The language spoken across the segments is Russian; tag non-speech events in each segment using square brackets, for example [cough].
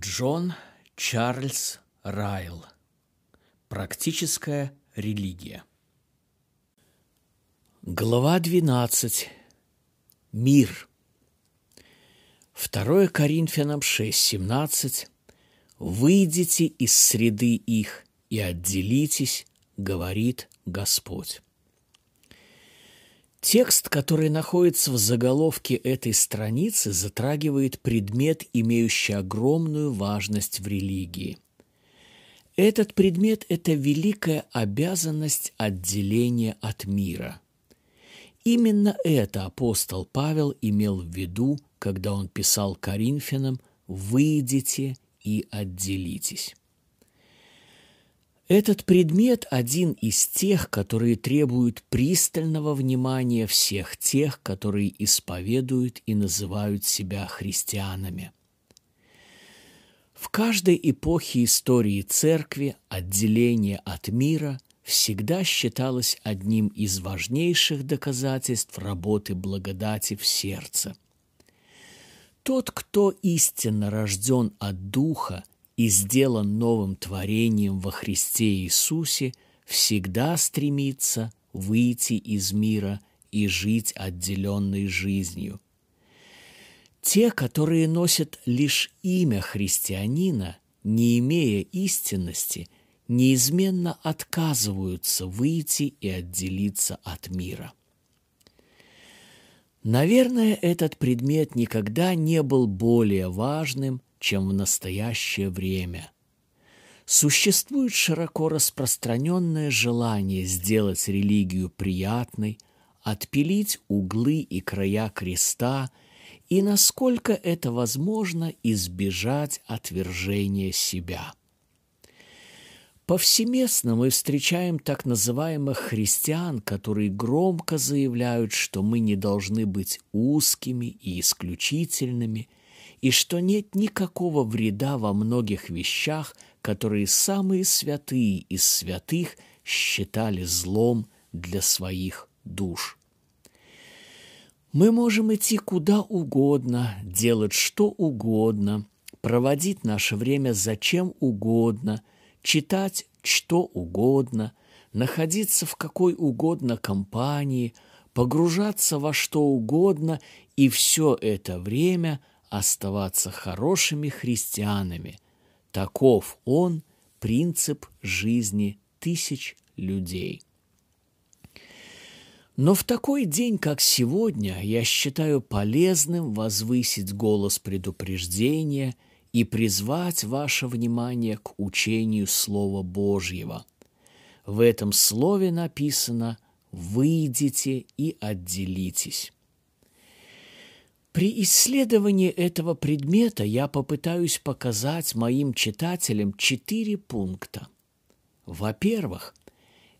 Джон Чарльз Райл. Практическая религия. Глава 12. Мир. 2 Коринфянам 6:17. Выйдите из среды их и отделитесь, говорит Господь. Текст, который находится в заголовке этой страницы, затрагивает предмет, имеющий огромную важность в религии. Этот предмет – это великая обязанность отделения от мира. Именно это апостол Павел имел в виду, когда он писал Коринфянам «Выйдите и отделитесь». Этот предмет один из тех, которые требуют пристального внимания всех тех, которые исповедуют и называют себя христианами. В каждой эпохе истории церкви отделение от мира всегда считалось одним из важнейших доказательств работы благодати в сердце. Тот, кто истинно рожден от Духа – и сделан новым творением во Христе Иисусе, всегда стремится выйти из мира и жить отделенной жизнью. Те, которые носят лишь имя христианина, не имея истинности, неизменно отказываются выйти и отделиться от мира. Наверное, этот предмет никогда не был более важным, чем в настоящее время. Существует широко распространенное желание сделать религию приятной, отпилить углы и края креста и, насколько это возможно, избежать отвержения себя. Повсеместно мы встречаем так называемых христиан, которые громко заявляют, что мы не должны быть узкими и исключительными – и что нет никакого вреда во многих вещах, которые самые святые из святых считали злом для своих душ. Мы можем идти куда угодно, делать что угодно, проводить наше время зачем угодно, читать что угодно, находиться в какой угодно компании, погружаться во что угодно, и все это время – оставаться хорошими христианами. Таков он, принцип жизни тысяч людей. Но в такой день, как сегодня, я считаю полезным возвысить голос предупреждения и призвать ваше внимание к учению Слова Божьего. В этом слове написано «Выйдите и отделитесь». При исследовании этого предмета я попытаюсь показать моим читателям четыре пункта. Во-первых,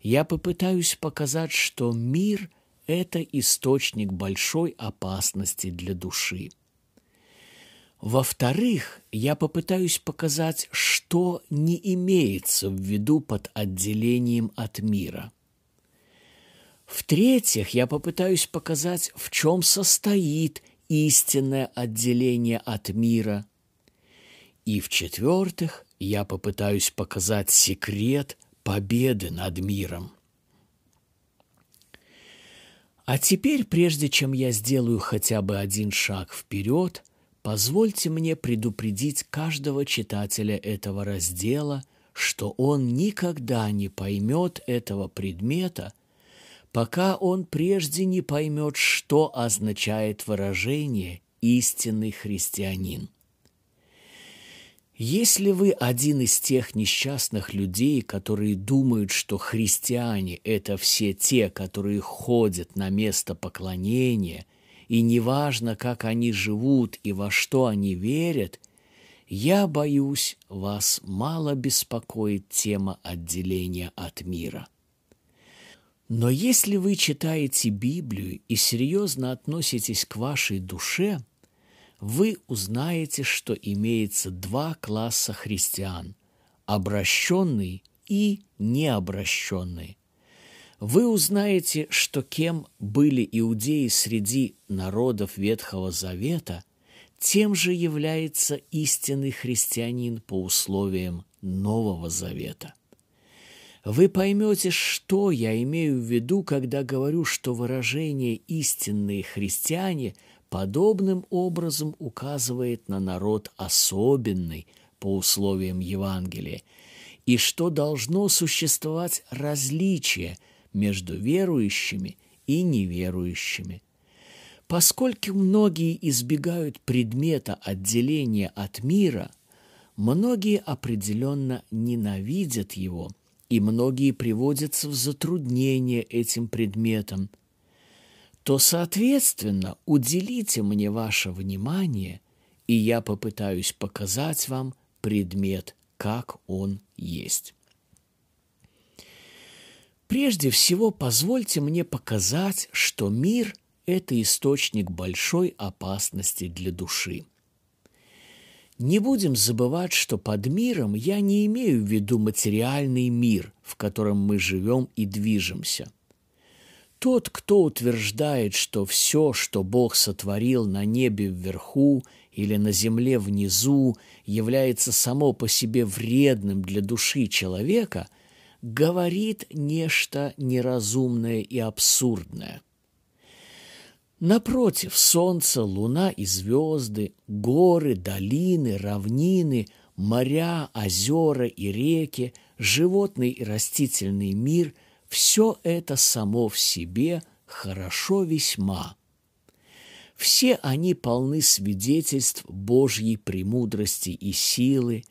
я попытаюсь показать, что мир – это источник большой опасности для души. Во-вторых, я попытаюсь показать, что не имеется в виду под отделением от мира. В-третьих, я попытаюсь показать, в чем состоит истинное отделение от мира. И в-четвертых, я попытаюсь показать секрет победы над миром. А теперь, прежде чем я сделаю хотя бы один шаг вперед, позвольте мне предупредить каждого читателя этого раздела, что он никогда не поймет этого предмета, пока он прежде не поймет, что означает выражение «истинный христианин». Если вы один из тех несчастных людей, которые думают, что христиане – это все те, которые ходят на место поклонения, и неважно, как они живут и во что они верят, я боюсь, вас мало беспокоит тема отделения от мира – но если вы читаете Библию и серьезно относитесь к вашей душе, вы узнаете, что имеется два класса христиан – обращенный и необращенный. Вы узнаете, что кем были иудеи среди народов Ветхого Завета, тем же является истинный христианин по условиям Нового Завета. Вы поймете, что я имею в виду, когда говорю, что выражение «истинные христиане» подобным образом указывает на народ особенный по условиям Евангелия, и что должно существовать различие между верующими и неверующими. Поскольку многие избегают предмета отделения от мира, многие определенно ненавидят его – и многие приводятся в затруднение этим предметом, то, соответственно, уделите мне ваше внимание, и я попытаюсь показать вам предмет, как он есть. Прежде всего, позвольте мне показать, что мир – это источник большой опасности для души – не будем забывать, что под миром я не имею в виду материальный мир, в котором мы живем и движемся. Тот, кто утверждает, что все, что Бог сотворил на небе вверху или на земле внизу, является само по себе вредным для души человека, говорит нечто неразумное и абсурдное – Напротив, солнце, луна и звезды, горы, долины, равнины, моря, озера и реки, животный и растительный мир – все это само в себе хорошо весьма. Все они полны свидетельств Божьей премудрости и силы,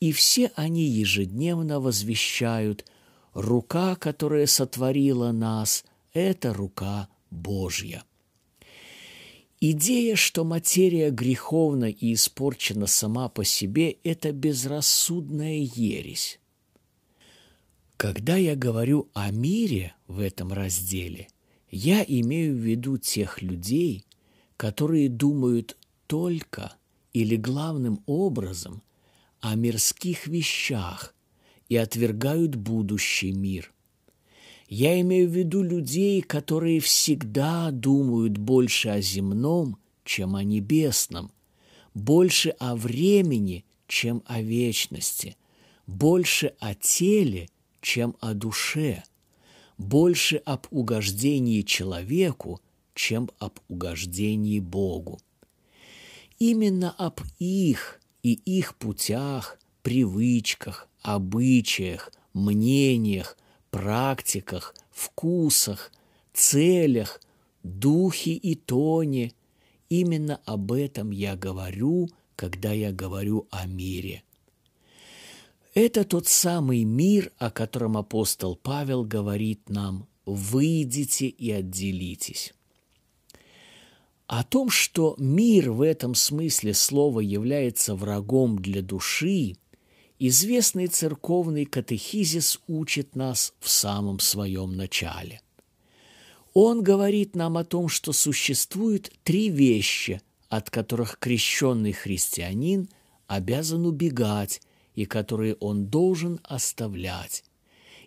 и все они ежедневно возвещают «Рука, которая сотворила нас, – это рука Божья». Идея, что материя греховна и испорчена сама по себе – это безрассудная ересь. Когда я говорю о мире в этом разделе, я имею в виду тех людей, которые думают только или главным образом о мирских вещах и отвергают будущий мир. Я имею в виду людей, которые всегда думают больше о земном, чем о небесном, больше о времени, чем о вечности, больше о теле, чем о душе, больше об угождении человеку, чем об угождении Богу. Именно об их и их путях, привычках, обычаях, мнениях, практиках, вкусах, целях, духе и тоне. Именно об этом я говорю, когда я говорю о мире. Это тот самый мир, о котором апостол Павел говорит нам «выйдите и отделитесь». О том, что мир в этом смысле слова является врагом для души – известный церковный катехизис учит нас в самом своем начале. Он говорит нам о том, что существует три вещи, от которых крещенный христианин обязан убегать и которые он должен оставлять.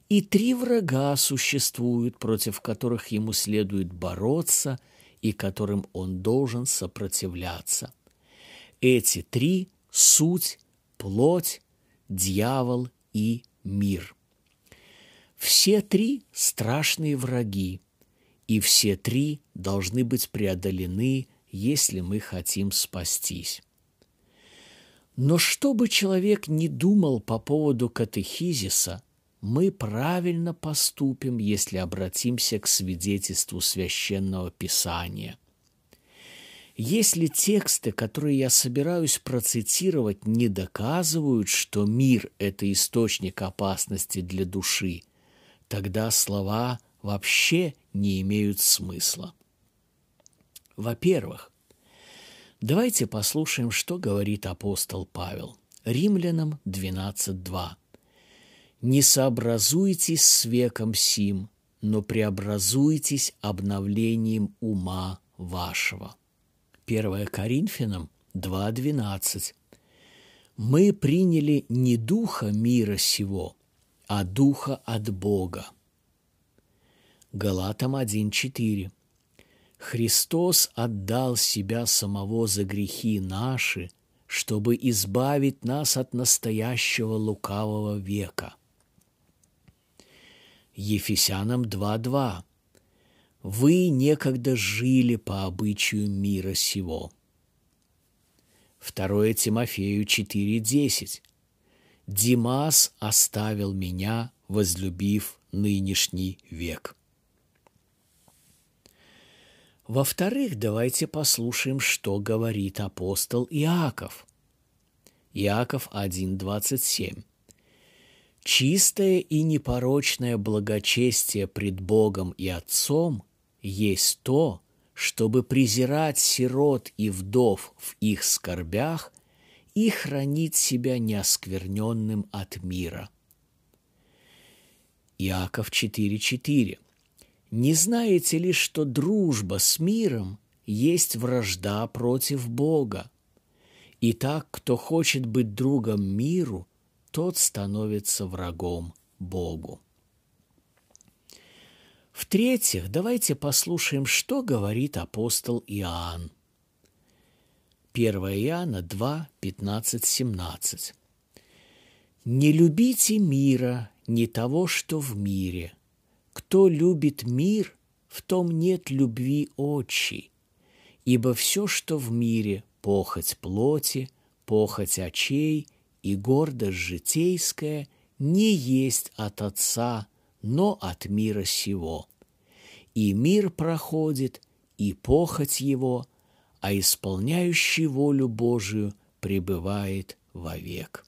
И три врага существуют, против которых ему следует бороться и которым он должен сопротивляться. Эти три – суть, плоть дьявол и мир. Все три – страшные враги, и все три должны быть преодолены, если мы хотим спастись. Но что бы человек ни думал по поводу катехизиса, мы правильно поступим, если обратимся к свидетельству священного писания – если тексты, которые я собираюсь процитировать, не доказывают, что мир – это источник опасности для души, тогда слова вообще не имеют смысла. Во-первых, давайте послушаем, что говорит апостол Павел. Римлянам 12.2. «Не сообразуйтесь с веком сим, но преобразуйтесь обновлением ума вашего». 1 Коринфянам 2.12. «Мы приняли не духа мира сего, а духа от Бога». Галатам 1.4. Христос отдал себя самого за грехи наши, чтобы избавить нас от настоящего лукавого века. Ефесянам 2.2. Вы некогда жили по обычаю мира сего. 2 Тимофею 4.10. Димас оставил меня, возлюбив нынешний век. Во-вторых, давайте послушаем, что говорит апостол Иаков. Иаков 1.27. «Чистое и непорочное благочестие пред Богом и Отцом есть то, чтобы презирать сирот и вдов в их скорбях и хранить себя неоскверненным от мира». Иаков 4.4. Не знаете ли, что дружба с миром есть вражда против Бога? И так, кто хочет быть другом миру, тот становится врагом Богу. В-третьих, давайте послушаем, что говорит апостол Иоанн. 1 Иоанна 2, 15, 17. «Не любите мира, не того, что в мире – кто любит мир, в том нет любви отчей, ибо все, что в мире, похоть плоти, похоть очей и гордость житейская, не есть от Отца, но от мира сего. И мир проходит, и похоть его, а исполняющий волю Божию пребывает вовек.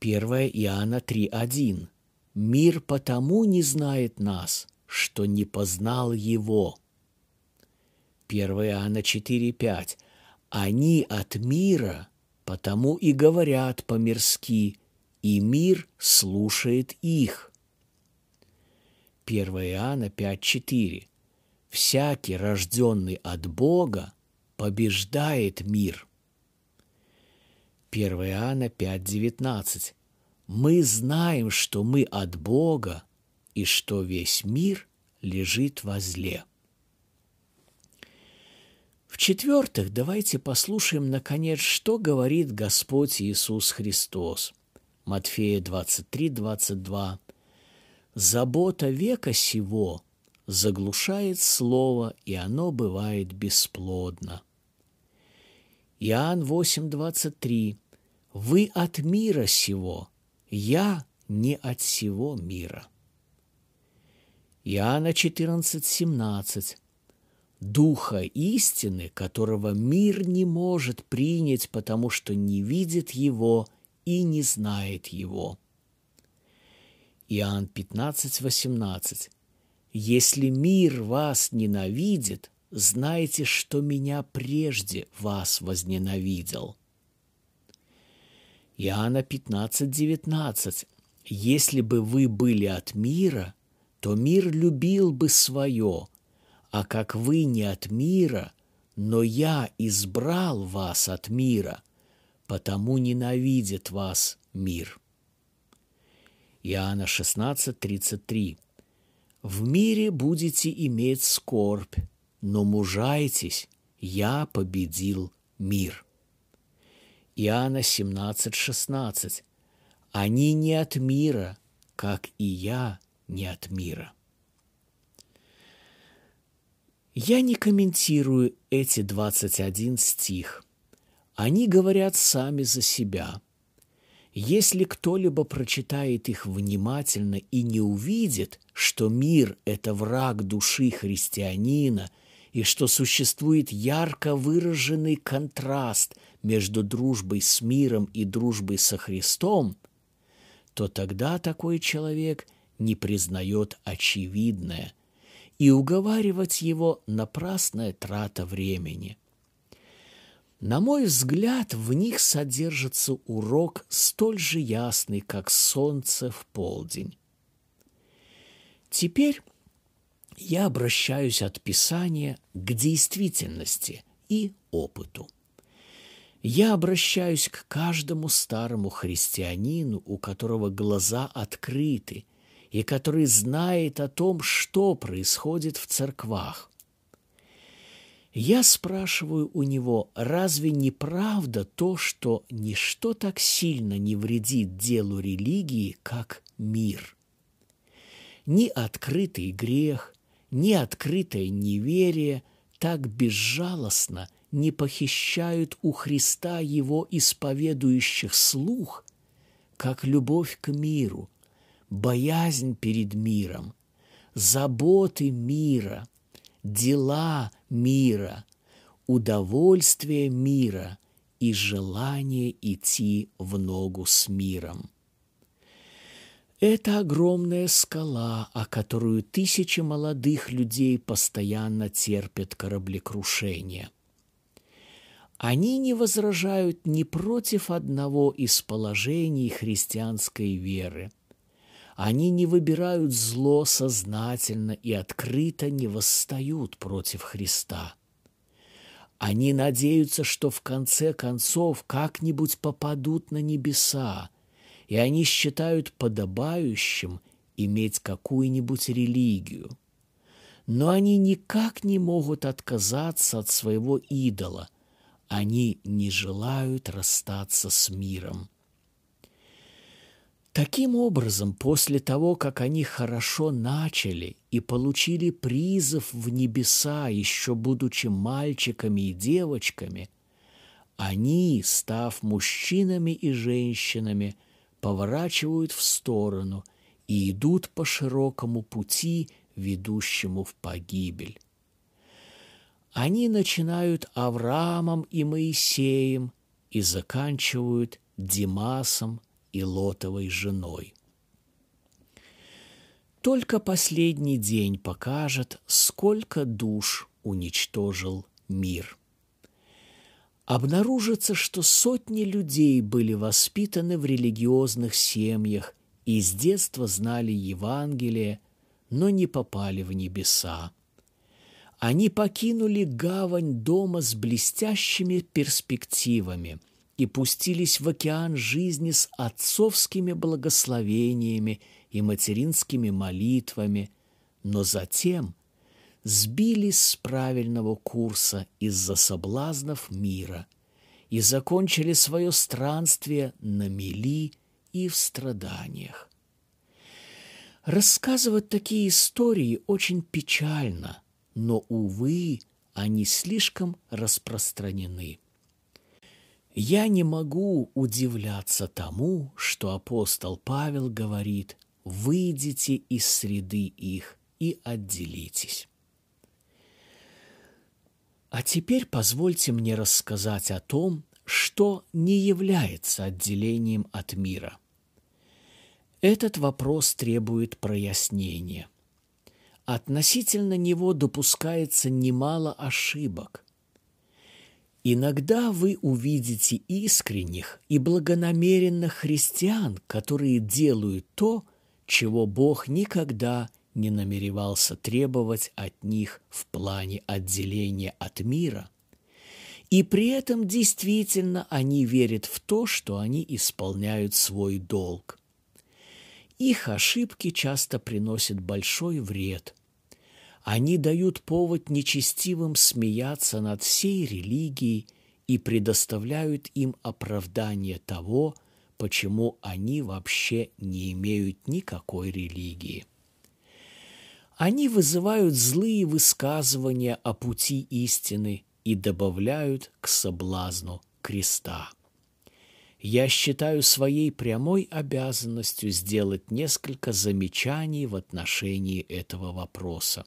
1 Иоанна 3.1 Мир потому не знает нас, что не познал его. 1 Иоанна 4,5. Они от мира, потому и говорят по-мирски, и мир слушает их. 1 Иоанна 5,4. Всякий, рожденный от Бога, побеждает мир. 1 Иоанна 5,19 мы знаем, что мы от Бога и что весь мир лежит во зле. В-четвертых, давайте послушаем, наконец, что говорит Господь Иисус Христос. Матфея 23, 22. «Забота века сего заглушает слово, и оно бывает бесплодно». Иоанн 8, 23. «Вы от мира сего, я не от всего мира. Иоанна 14, 17. Духа истины, которого мир не может принять, потому что не видит его и не знает его. Иоанн 15, 18. Если мир вас ненавидит, знайте, что меня прежде вас возненавидел. Иоанна 15, 19. «Если бы вы были от мира, то мир любил бы свое, а как вы не от мира, но я избрал вас от мира, потому ненавидит вас мир». Иоанна 16, 33. «В мире будете иметь скорбь, но мужайтесь, я победил мир». Иоанна 17, 16. «Они не от мира, как и я не от мира». Я не комментирую эти 21 стих. Они говорят сами за себя. Если кто-либо прочитает их внимательно и не увидит, что мир – это враг души христианина – и что существует ярко выраженный контраст между дружбой с миром и дружбой со Христом, то тогда такой человек не признает очевидное, и уговаривать его напрасная трата времени. На мой взгляд, в них содержится урок столь же ясный, как солнце в полдень. Теперь я обращаюсь от Писания к действительности и опыту. Я обращаюсь к каждому старому христианину, у которого глаза открыты, и который знает о том, что происходит в церквах. Я спрашиваю у него, разве не правда то, что ничто так сильно не вредит делу религии, как мир? Ни открытый грех, ни открытое неверие так безжалостно не похищают у Христа его исповедующих слух, как любовь к миру, боязнь перед миром, заботы мира, дела мира, удовольствие мира и желание идти в ногу с миром. Это огромная скала, о которую тысячи молодых людей постоянно терпят кораблекрушение. Они не возражают ни против одного из положений христианской веры. Они не выбирают зло сознательно и открыто не восстают против Христа. Они надеются, что в конце концов как-нибудь попадут на небеса – и они считают подобающим иметь какую-нибудь религию. Но они никак не могут отказаться от своего идола. Они не желают расстаться с миром. Таким образом, после того, как они хорошо начали и получили призыв в небеса, еще будучи мальчиками и девочками, они, став мужчинами и женщинами – поворачивают в сторону и идут по широкому пути, ведущему в погибель. Они начинают Авраамом и Моисеем и заканчивают Димасом и Лотовой женой. Только последний день покажет, сколько душ уничтожил мир обнаружится, что сотни людей были воспитаны в религиозных семьях и с детства знали Евангелие, но не попали в небеса. Они покинули гавань дома с блестящими перспективами и пустились в океан жизни с отцовскими благословениями и материнскими молитвами, но затем – сбились с правильного курса из-за соблазнов мира и закончили свое странствие на мели и в страданиях. Рассказывать такие истории очень печально, но, увы, они слишком распространены. Я не могу удивляться тому, что апостол Павел говорит «выйдите из среды их и отделитесь». А теперь позвольте мне рассказать о том, что не является отделением от мира. Этот вопрос требует прояснения. Относительно него допускается немало ошибок. Иногда вы увидите искренних и благонамеренных христиан, которые делают то, чего Бог никогда не намеревался требовать от них в плане отделения от мира. И при этом действительно они верят в то, что они исполняют свой долг. Их ошибки часто приносят большой вред. Они дают повод нечестивым смеяться над всей религией и предоставляют им оправдание того, почему они вообще не имеют никакой религии. Они вызывают злые высказывания о пути истины и добавляют к соблазну креста. Я считаю своей прямой обязанностью сделать несколько замечаний в отношении этого вопроса.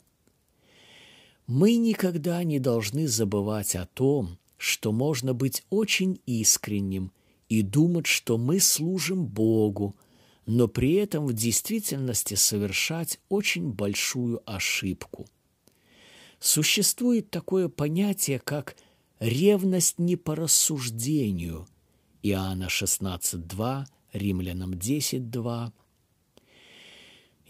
Мы никогда не должны забывать о том, что можно быть очень искренним и думать, что мы служим Богу, но при этом в действительности совершать очень большую ошибку. Существует такое понятие, как ревность не по рассуждению. Иоанна 16.2, Римлянам 10.2.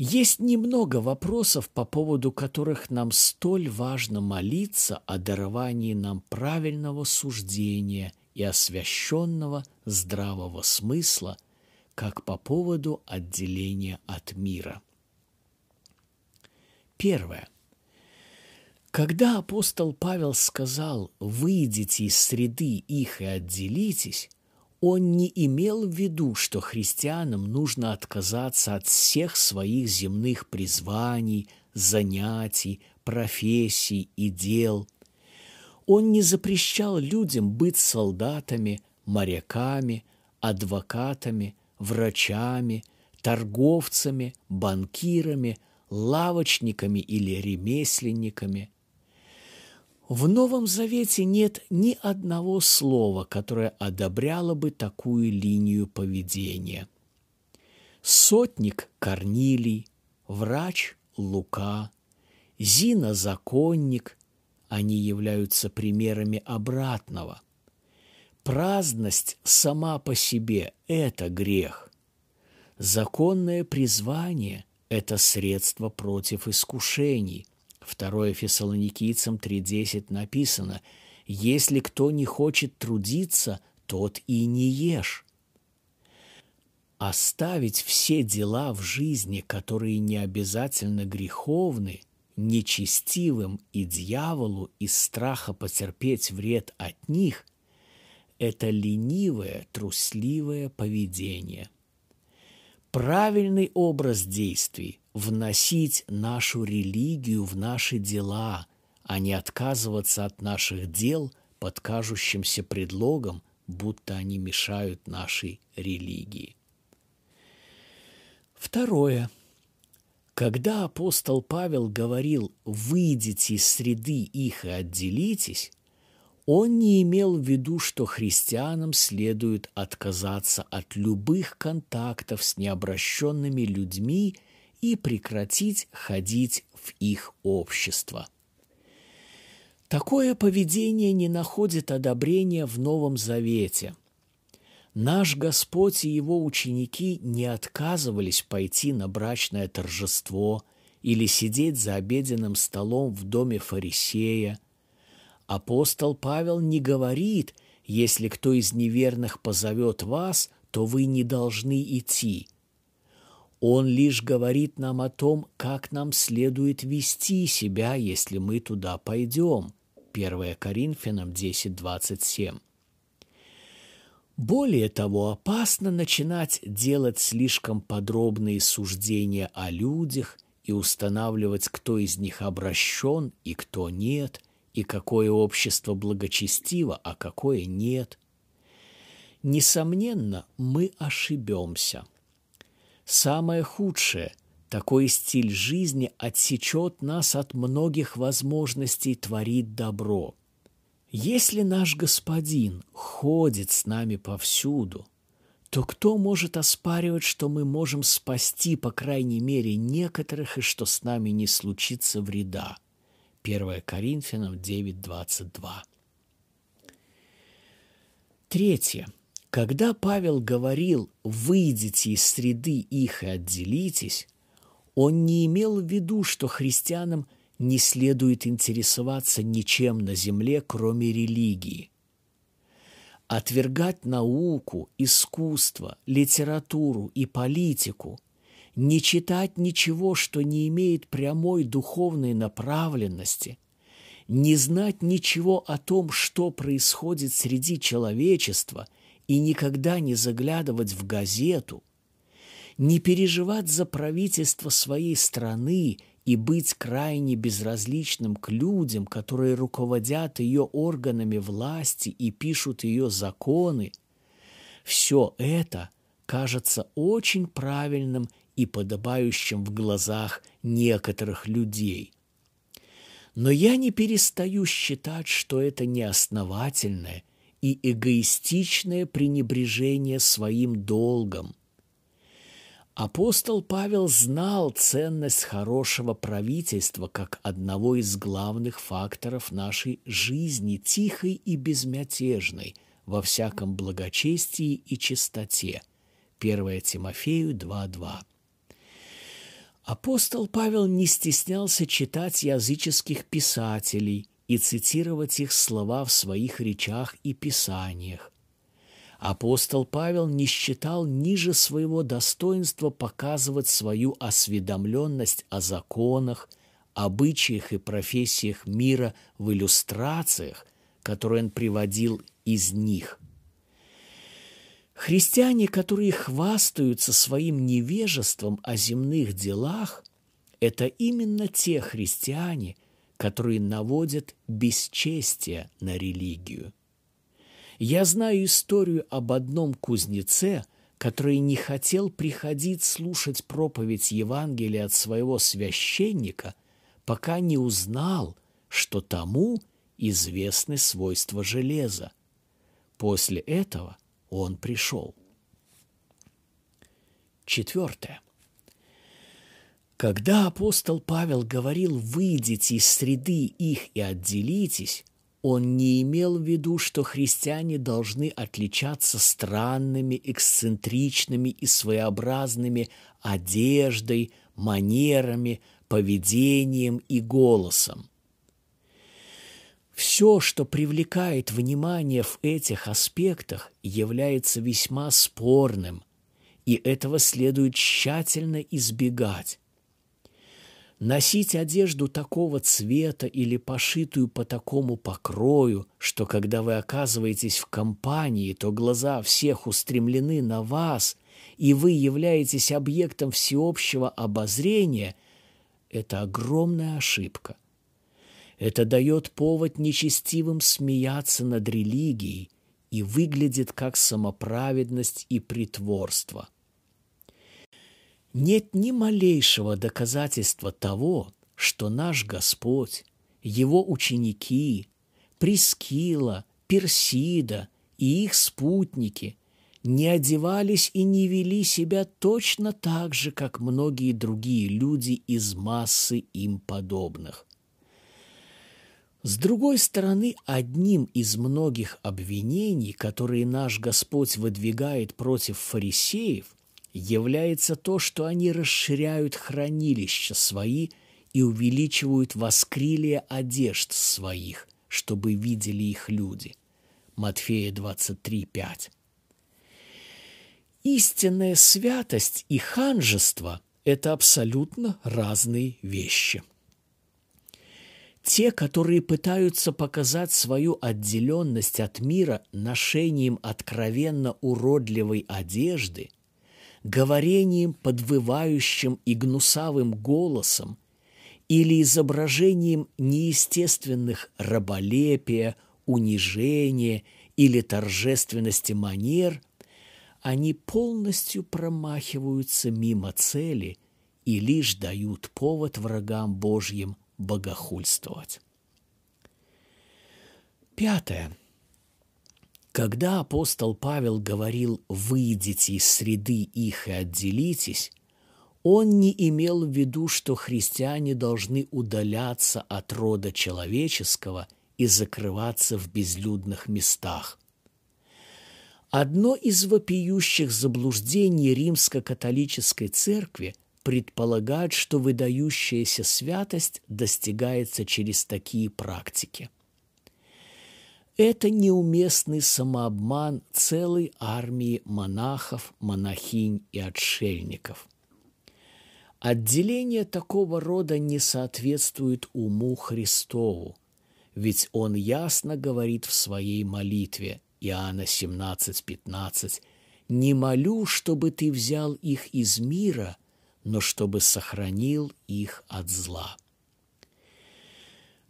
Есть немного вопросов, по поводу которых нам столь важно молиться о даровании нам правильного суждения и освященного здравого смысла – как по поводу отделения от мира. Первое. Когда апостол Павел сказал «выйдите из среды их и отделитесь», он не имел в виду, что христианам нужно отказаться от всех своих земных призваний, занятий, профессий и дел. Он не запрещал людям быть солдатами, моряками, адвокатами, врачами, торговцами, банкирами, лавочниками или ремесленниками. В Новом Завете нет ни одного слова, которое одобряло бы такую линию поведения. Сотник Корнилий, врач Лука, Зина – законник, они являются примерами обратного. Праздность сама по себе – это грех. Законное призвание – это средство против искушений – 2 Фессалоникийцам 3.10 написано «Если кто не хочет трудиться, тот и не ешь». Оставить все дела в жизни, которые не обязательно греховны, нечестивым и дьяволу из страха потерпеть вред от них – это ленивое, трусливое поведение. Правильный образ действий вносить нашу религию в наши дела, а не отказываться от наших дел под кажущимся предлогом, будто они мешают нашей религии. Второе. Когда апостол Павел говорил «выйдите из среды их и отделитесь», он не имел в виду, что христианам следует отказаться от любых контактов с необращенными людьми – и прекратить ходить в их общество. Такое поведение не находит одобрения в Новом Завете. Наш Господь и Его ученики не отказывались пойти на брачное торжество или сидеть за обеденным столом в доме фарисея. Апостол Павел не говорит, если кто из неверных позовет вас, то вы не должны идти – он лишь говорит нам о том, как нам следует вести себя, если мы туда пойдем. 1 Коринфянам 10.27. Более того, опасно начинать делать слишком подробные суждения о людях и устанавливать, кто из них обращен и кто нет, и какое общество благочестиво, а какое нет. Несомненно, мы ошибемся – Самое худшее – такой стиль жизни отсечет нас от многих возможностей творить добро. Если наш Господин ходит с нами повсюду, то кто может оспаривать, что мы можем спасти, по крайней мере, некоторых, и что с нами не случится вреда? 1 Коринфянам 9.22 Третье. Когда Павел говорил «выйдите из среды их и отделитесь», он не имел в виду, что христианам не следует интересоваться ничем на земле, кроме религии. Отвергать науку, искусство, литературу и политику, не читать ничего, что не имеет прямой духовной направленности, не знать ничего о том, что происходит среди человечества – и никогда не заглядывать в газету, не переживать за правительство своей страны и быть крайне безразличным к людям, которые руководят ее органами власти и пишут ее законы, все это кажется очень правильным и подобающим в глазах некоторых людей. Но я не перестаю считать, что это неосновательное – и эгоистичное пренебрежение своим долгом. Апостол Павел знал ценность хорошего правительства как одного из главных факторов нашей жизни, тихой и безмятежной, во всяком благочестии и чистоте. 1 Тимофею 2.2. Апостол Павел не стеснялся читать языческих писателей – и цитировать их слова в своих речах и писаниях. Апостол Павел не считал ниже своего достоинства показывать свою осведомленность о законах, обычаях и профессиях мира в иллюстрациях, которые он приводил из них. Христиане, которые хвастаются своим невежеством о земных делах, это именно те христиане, которые наводят бесчестие на религию. Я знаю историю об одном кузнеце, который не хотел приходить слушать проповедь Евангелия от своего священника, пока не узнал, что тому известны свойства железа. После этого он пришел. Четвертое. Когда апостол Павел говорил «выйдите из среды их и отделитесь», он не имел в виду, что христиане должны отличаться странными, эксцентричными и своеобразными одеждой, манерами, поведением и голосом. Все, что привлекает внимание в этих аспектах, является весьма спорным, и этого следует тщательно избегать. Носить одежду такого цвета или пошитую по такому покрою, что когда вы оказываетесь в компании, то глаза всех устремлены на вас, и вы являетесь объектом всеобщего обозрения, это огромная ошибка. Это дает повод нечестивым смеяться над религией и выглядит как самоправедность и притворство. Нет ни малейшего доказательства того, что наш Господь, Его ученики, Прескила, Персида и их спутники не одевались и не вели себя точно так же, как многие другие люди из массы им подобных. С другой стороны, одним из многих обвинений, которые наш Господь выдвигает против фарисеев – является то, что они расширяют хранилища свои и увеличивают воскрилие одежд своих, чтобы видели их люди. Матфея 23, 5. Истинная святость и ханжество – это абсолютно разные вещи. Те, которые пытаются показать свою отделенность от мира ношением откровенно уродливой одежды – говорением, подвывающим и гнусавым голосом или изображением неестественных раболепия, унижения или торжественности манер, они полностью промахиваются мимо цели и лишь дают повод врагам Божьим богохульствовать. Пятое – когда апостол Павел говорил «выйдите из среды их и отделитесь», он не имел в виду, что христиане должны удаляться от рода человеческого и закрываться в безлюдных местах. Одно из вопиющих заблуждений римско-католической церкви предполагает, что выдающаяся святость достигается через такие практики – это неуместный самообман целой армии монахов, монахинь и отшельников. Отделение такого рода не соответствует уму Христову, ведь он ясно говорит в своей молитве Иоанна 17:15 «Не молю, чтобы ты взял их из мира, но чтобы сохранил их от зла».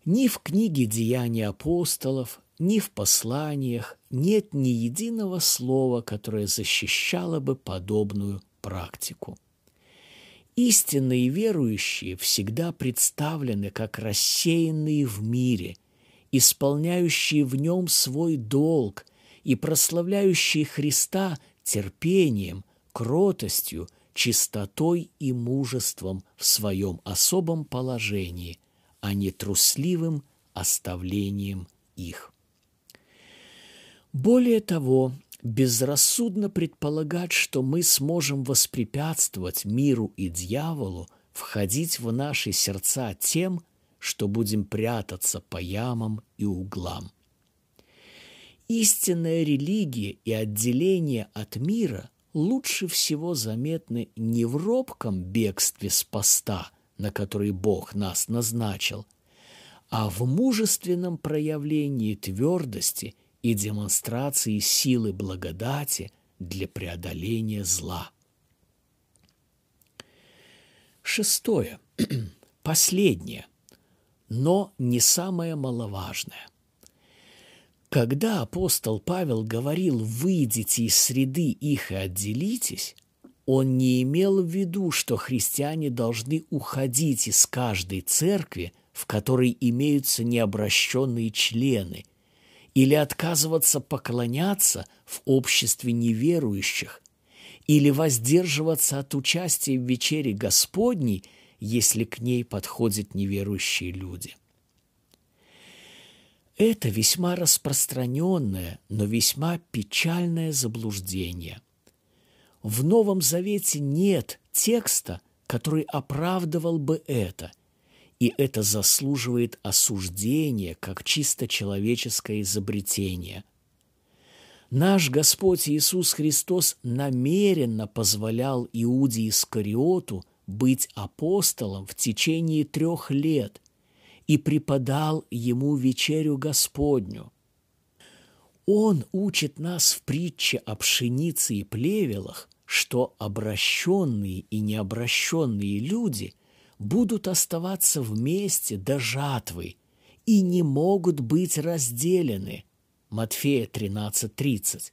Ни в книге «Деяния апостолов», ни в посланиях нет ни единого слова, которое защищало бы подобную практику. Истинные верующие всегда представлены как рассеянные в мире, исполняющие в нем свой долг и прославляющие Христа терпением, кротостью, чистотой и мужеством в своем особом положении, а не трусливым оставлением их. Более того, безрассудно предполагать, что мы сможем воспрепятствовать миру и дьяволу входить в наши сердца тем, что будем прятаться по ямам и углам. Истинная религия и отделение от мира лучше всего заметны не в робком бегстве с поста, на который Бог нас назначил, а в мужественном проявлении твердости и демонстрации силы благодати для преодоления зла. Шестое. [clears throat] Последнее, но не самое маловажное. Когда апостол Павел говорил «выйдите из среды их и отделитесь», он не имел в виду, что христиане должны уходить из каждой церкви, в которой имеются необращенные члены, или отказываться поклоняться в обществе неверующих, или воздерживаться от участия в вечере Господней, если к ней подходят неверующие люди – это весьма распространенное, но весьма печальное заблуждение. В Новом Завете нет текста, который оправдывал бы это, и это заслуживает осуждения как чисто человеческое изобретение. Наш Господь Иисус Христос намеренно позволял Иуде Искариоту быть апостолом в течение трех лет, и преподал ему вечерю Господню. Он учит нас в притче о пшенице и плевелах, что обращенные и необращенные люди будут оставаться вместе до жатвы и не могут быть разделены. Матфея 13:30.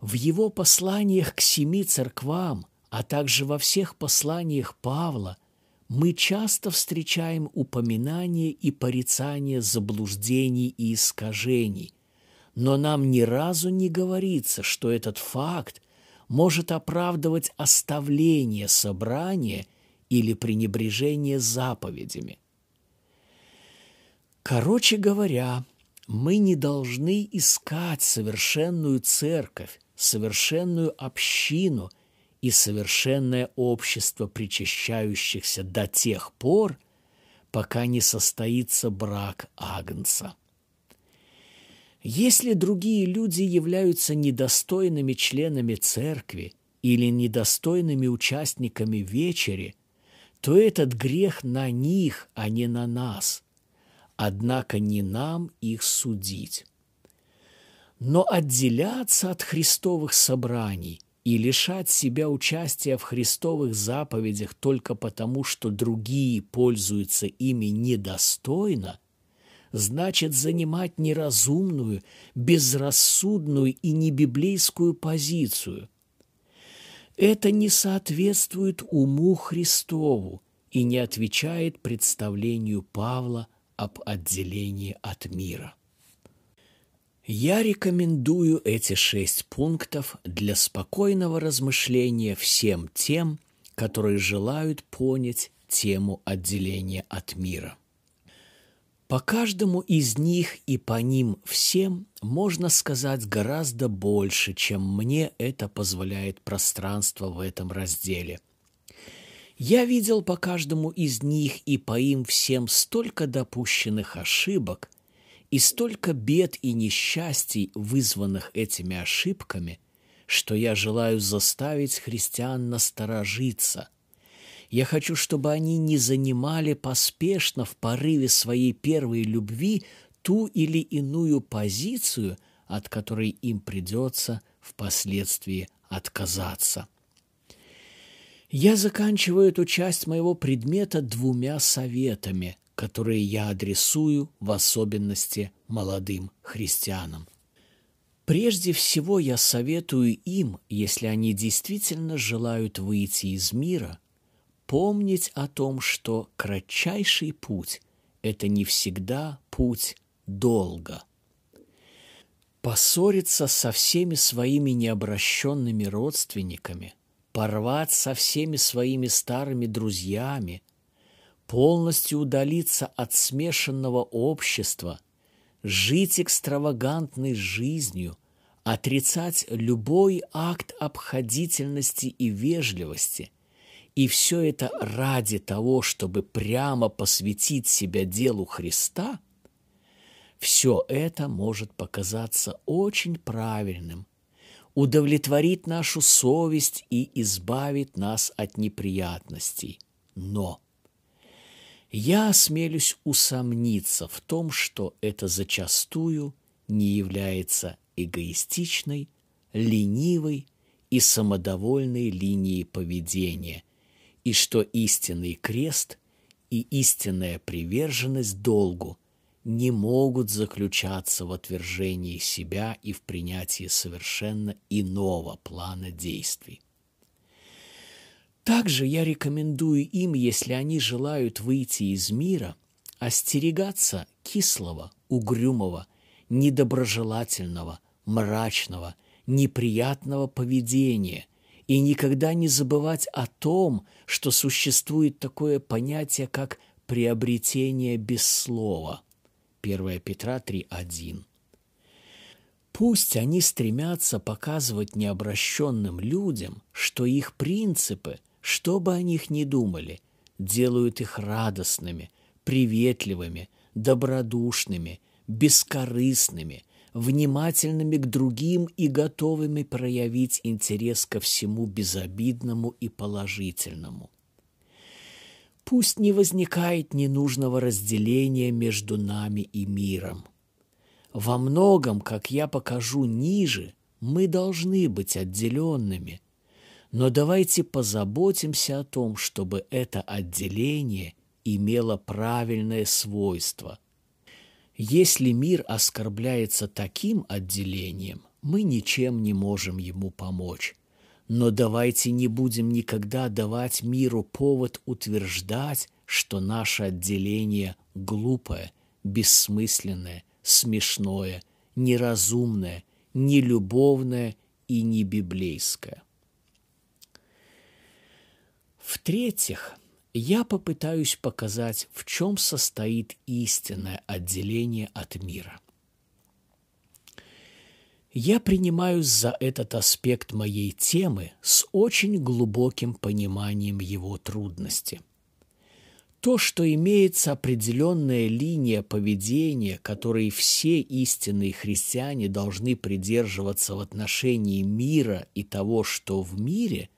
В его посланиях к семи церквам, а также во всех посланиях Павла – мы часто встречаем упоминания и порицания заблуждений и искажений, но нам ни разу не говорится, что этот факт может оправдывать оставление собрания или пренебрежение заповедями. Короче говоря, мы не должны искать совершенную церковь, совершенную общину – и совершенное общество причащающихся до тех пор, пока не состоится брак Агнца. Если другие люди являются недостойными членами церкви или недостойными участниками вечери, то этот грех на них, а не на нас. Однако не нам их судить. Но отделяться от христовых собраний – и лишать себя участия в христовых заповедях только потому, что другие пользуются ими недостойно, значит занимать неразумную, безрассудную и небиблейскую позицию. Это не соответствует уму Христову и не отвечает представлению Павла об отделении от мира. Я рекомендую эти шесть пунктов для спокойного размышления всем тем, которые желают понять тему отделения от мира. По каждому из них и по ним всем можно сказать гораздо больше, чем мне это позволяет пространство в этом разделе. Я видел по каждому из них и по им всем столько допущенных ошибок – и столько бед и несчастий, вызванных этими ошибками, что я желаю заставить христиан насторожиться. Я хочу, чтобы они не занимали поспешно в порыве своей первой любви ту или иную позицию, от которой им придется впоследствии отказаться. Я заканчиваю эту часть моего предмета двумя советами, которые я адресую в особенности молодым христианам. Прежде всего я советую им, если они действительно желают выйти из мира, помнить о том, что кратчайший путь – это не всегда путь долго. Поссориться со всеми своими необращенными родственниками, порвать со всеми своими старыми друзьями – полностью удалиться от смешанного общества, жить экстравагантной жизнью, отрицать любой акт обходительности и вежливости. И все это ради того, чтобы прямо посвятить себя делу Христа, все это может показаться очень правильным, удовлетворить нашу совесть и избавить нас от неприятностей. Но – я осмелюсь усомниться в том, что это зачастую не является эгоистичной, ленивой и самодовольной линией поведения, и что истинный крест и истинная приверженность долгу не могут заключаться в отвержении себя и в принятии совершенно иного плана действий. Также я рекомендую им, если они желают выйти из мира, остерегаться кислого, угрюмого, недоброжелательного, мрачного, неприятного поведения и никогда не забывать о том, что существует такое понятие, как приобретение без слова – 1 Петра 3.1. Пусть они стремятся показывать необращенным людям, что их принципы, что бы о них ни думали, делают их радостными, приветливыми, добродушными, бескорыстными, внимательными к другим и готовыми проявить интерес ко всему безобидному и положительному – Пусть не возникает ненужного разделения между нами и миром. Во многом, как я покажу ниже, мы должны быть отделенными. Но давайте позаботимся о том, чтобы это отделение имело правильное свойство. Если мир оскорбляется таким отделением, мы ничем не можем ему помочь. Но давайте не будем никогда давать миру повод утверждать, что наше отделение глупое, бессмысленное, смешное, неразумное, нелюбовное и не библейское. В-третьих, я попытаюсь показать, в чем состоит истинное отделение от мира – я принимаюсь за этот аспект моей темы с очень глубоким пониманием его трудности. То, что имеется определенная линия поведения, которой все истинные христиане должны придерживаться в отношении мира и того, что в мире,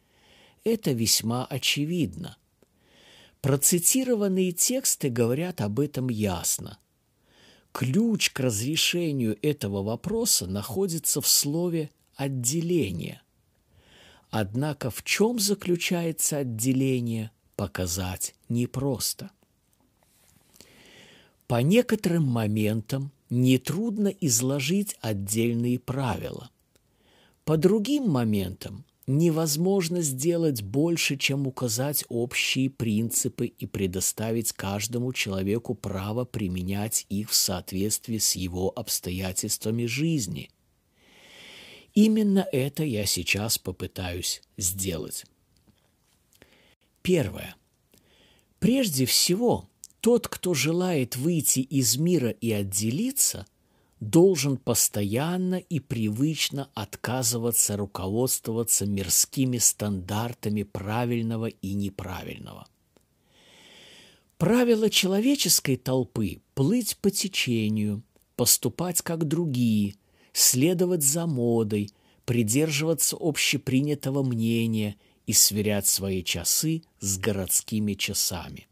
это весьма очевидно. Процитированные тексты говорят об этом ясно – Ключ к разрешению этого вопроса находится в слове «отделение». Однако в чем заключается отделение, показать непросто. По некоторым моментам нетрудно изложить отдельные правила. По другим моментам невозможно сделать больше, чем указать общие принципы и предоставить каждому человеку право применять их в соответствии с его обстоятельствами жизни. Именно это я сейчас попытаюсь сделать. Первое. Прежде всего, тот, кто желает выйти из мира и отделиться – должен постоянно и привычно отказываться руководствоваться мирскими стандартами правильного и неправильного. Правило человеческой толпы – плыть по течению, поступать как другие, следовать за модой, придерживаться общепринятого мнения и сверять свои часы с городскими часами.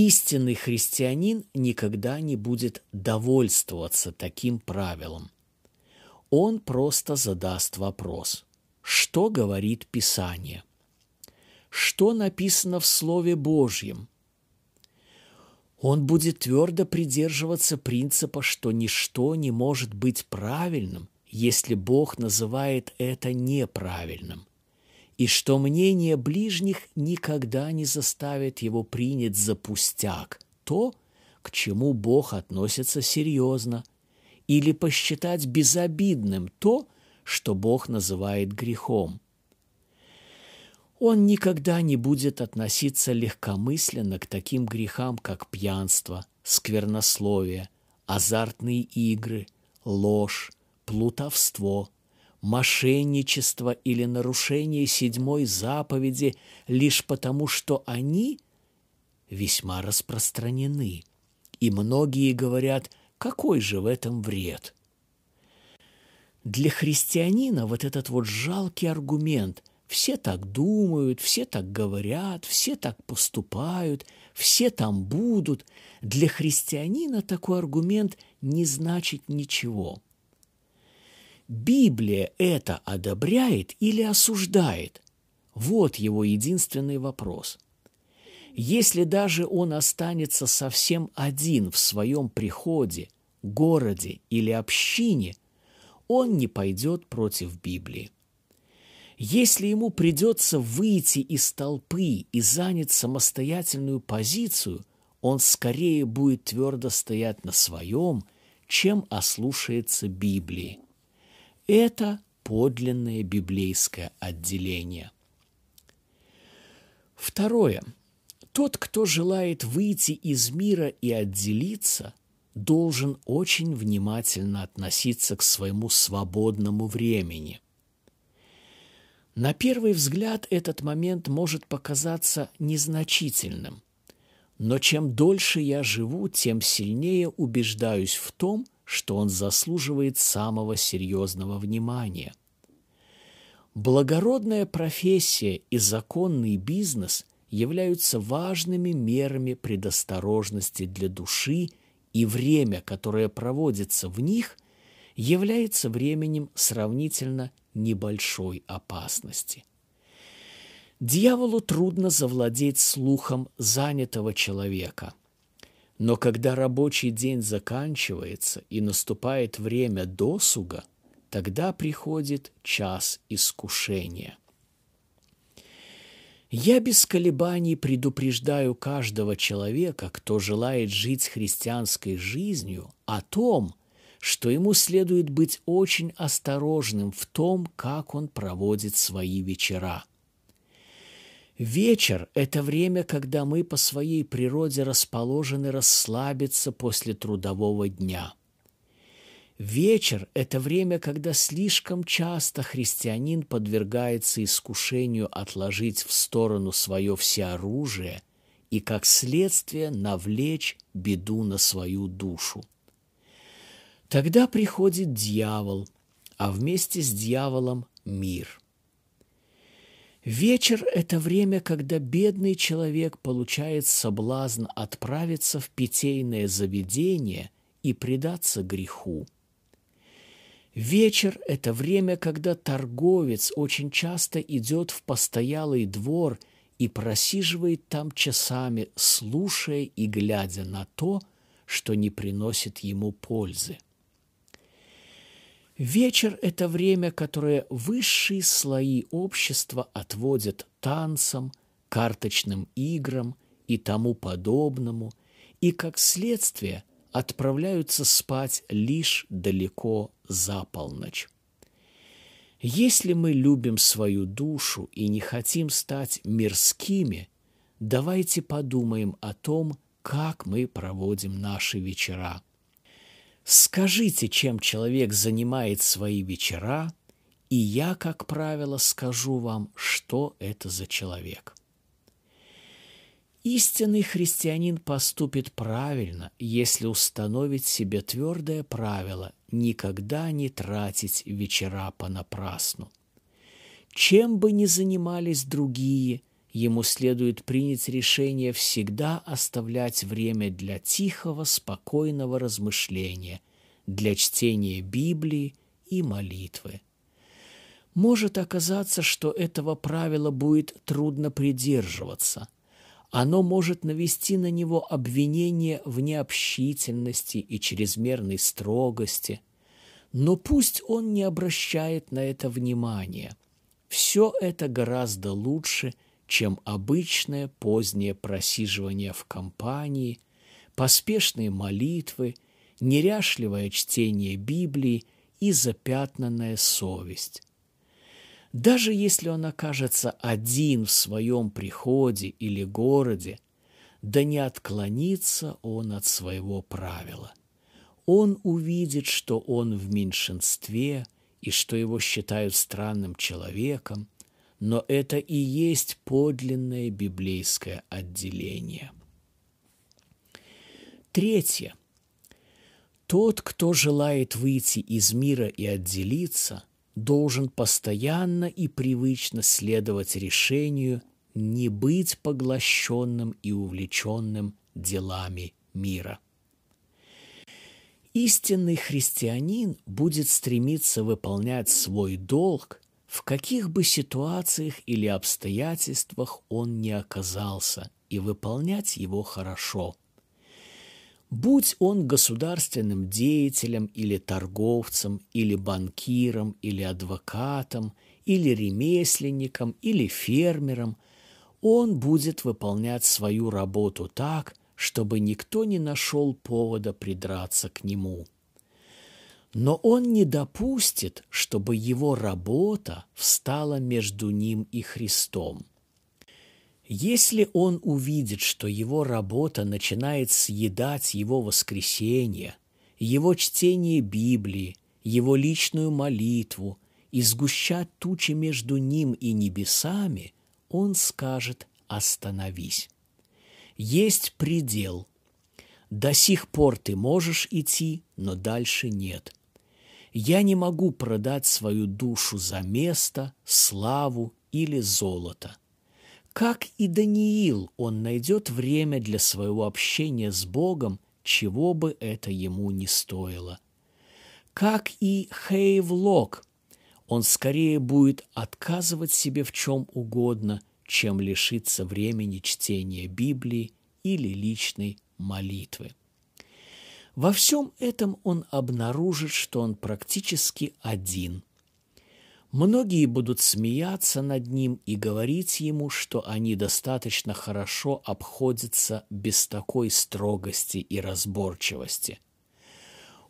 Истинный христианин никогда не будет довольствоваться таким правилом. Он просто задаст вопрос, что говорит Писание? Что написано в Слове Божьем? Он будет твердо придерживаться принципа, что ничто не может быть правильным, если Бог называет это неправильным и что мнение ближних никогда не заставит его принять за пустяк то, к чему Бог относится серьезно, или посчитать безобидным то, что Бог называет грехом. Он никогда не будет относиться легкомысленно к таким грехам, как пьянство, сквернословие, азартные игры, ложь, плутовство – мошенничество или нарушение седьмой заповеди лишь потому, что они весьма распространены. И многие говорят, какой же в этом вред? Для христианина вот этот вот жалкий аргумент все так думают, все так говорят, все так поступают, все там будут. Для христианина такой аргумент не значит ничего. Библия это одобряет или осуждает? Вот его единственный вопрос. Если даже он останется совсем один в своем приходе, городе или общине, он не пойдет против Библии. Если ему придется выйти из толпы и занять самостоятельную позицию, он скорее будет твердо стоять на своем, чем ослушается Библии. Это подлинное библейское отделение. Второе. Тот, кто желает выйти из мира и отделиться, должен очень внимательно относиться к своему свободному времени – на первый взгляд этот момент может показаться незначительным, но чем дольше я живу, тем сильнее убеждаюсь в том, что он заслуживает самого серьезного внимания. Благородная профессия и законный бизнес являются важными мерами предосторожности для души, и время, которое проводится в них, является временем сравнительно небольшой опасности. Дьяволу трудно завладеть слухом занятого человека. Но когда рабочий день заканчивается и наступает время досуга, тогда приходит час искушения. Я без колебаний предупреждаю каждого человека, кто желает жить христианской жизнью, о том, что ему следует быть очень осторожным в том, как он проводит свои вечера. Вечер – это время, когда мы по своей природе расположены расслабиться после трудового дня. Вечер – это время, когда слишком часто христианин подвергается искушению отложить в сторону свое всеоружие и, как следствие, навлечь беду на свою душу. Тогда приходит дьявол, а вместе с дьяволом мир. Вечер – это время, когда бедный человек получает соблазн отправиться в питейное заведение и предаться греху. Вечер – это время, когда торговец очень часто идет в постоялый двор и просиживает там часами, слушая и глядя на то, что не приносит ему пользы. Вечер – это время, которое высшие слои общества отводят танцам, карточным играм и тому подобному, и, как следствие, отправляются спать лишь далеко за полночь. Если мы любим свою душу и не хотим стать мирскими, давайте подумаем о том, как мы проводим наши вечера – Скажите, чем человек занимает свои вечера, и я, как правило, скажу вам, что это за человек. Истинный христианин поступит правильно, если установит себе твердое правило никогда не тратить вечера понапрасну. Чем бы ни занимались другие, ему следует принять решение всегда оставлять время для тихого, спокойного размышления, для чтения Библии и молитвы. Может оказаться, что этого правила будет трудно придерживаться. Оно может навести на него обвинение в необщительности и чрезмерной строгости, но пусть он не обращает на это внимания. Все это гораздо лучше – чем обычное позднее просиживание в компании, поспешные молитвы, неряшливое чтение Библии и запятнанная совесть. Даже если он окажется один в своем приходе или городе, да не отклонится он от своего правила. Он увидит, что он в меньшинстве и что его считают странным человеком – но это и есть подлинное библейское отделение. Третье. Тот, кто желает выйти из мира и отделиться, должен постоянно и привычно следовать решению не быть поглощенным и увлеченным делами мира. Истинный христианин будет стремиться выполнять свой долг, в каких бы ситуациях или обстоятельствах он не оказался, и выполнять его хорошо. Будь он государственным деятелем или торговцем, или банкиром, или адвокатом, или ремесленником, или фермером, он будет выполнять свою работу так, чтобы никто не нашел повода придраться к нему. Но он не допустит, чтобы его работа встала между ним и Христом. Если он увидит, что его работа начинает съедать его воскресенье, его чтение Библии, его личную молитву и сгущать тучи между ним и небесами, он скажет «Остановись» есть предел. До сих пор ты можешь идти, но дальше нет. Я не могу продать свою душу за место, славу или золото. Как и Даниил, он найдет время для своего общения с Богом, чего бы это ему не стоило. Как и Хейвлок, он скорее будет отказывать себе в чем угодно, чем лишиться времени чтения Библии или личной молитвы. Во всем этом он обнаружит, что он практически один. Многие будут смеяться над ним и говорить ему, что они достаточно хорошо обходятся без такой строгости и разборчивости.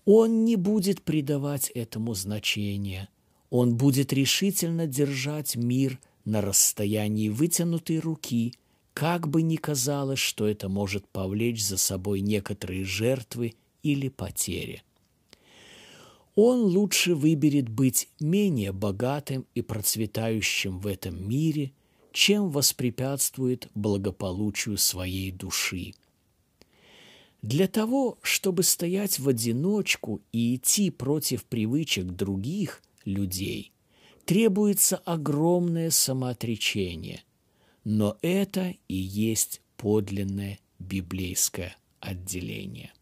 Он не будет придавать этому значения. Он будет решительно держать мир на расстоянии вытянутой руки, как бы ни казалось, что это может повлечь за собой некоторые жертвы или потери. Он лучше выберет быть менее богатым и процветающим в этом мире, чем воспрепятствует благополучию своей души. Для того, чтобы стоять в одиночку и идти против привычек других людей – требуется огромное самоотречение, но это и есть подлинное библейское отделение.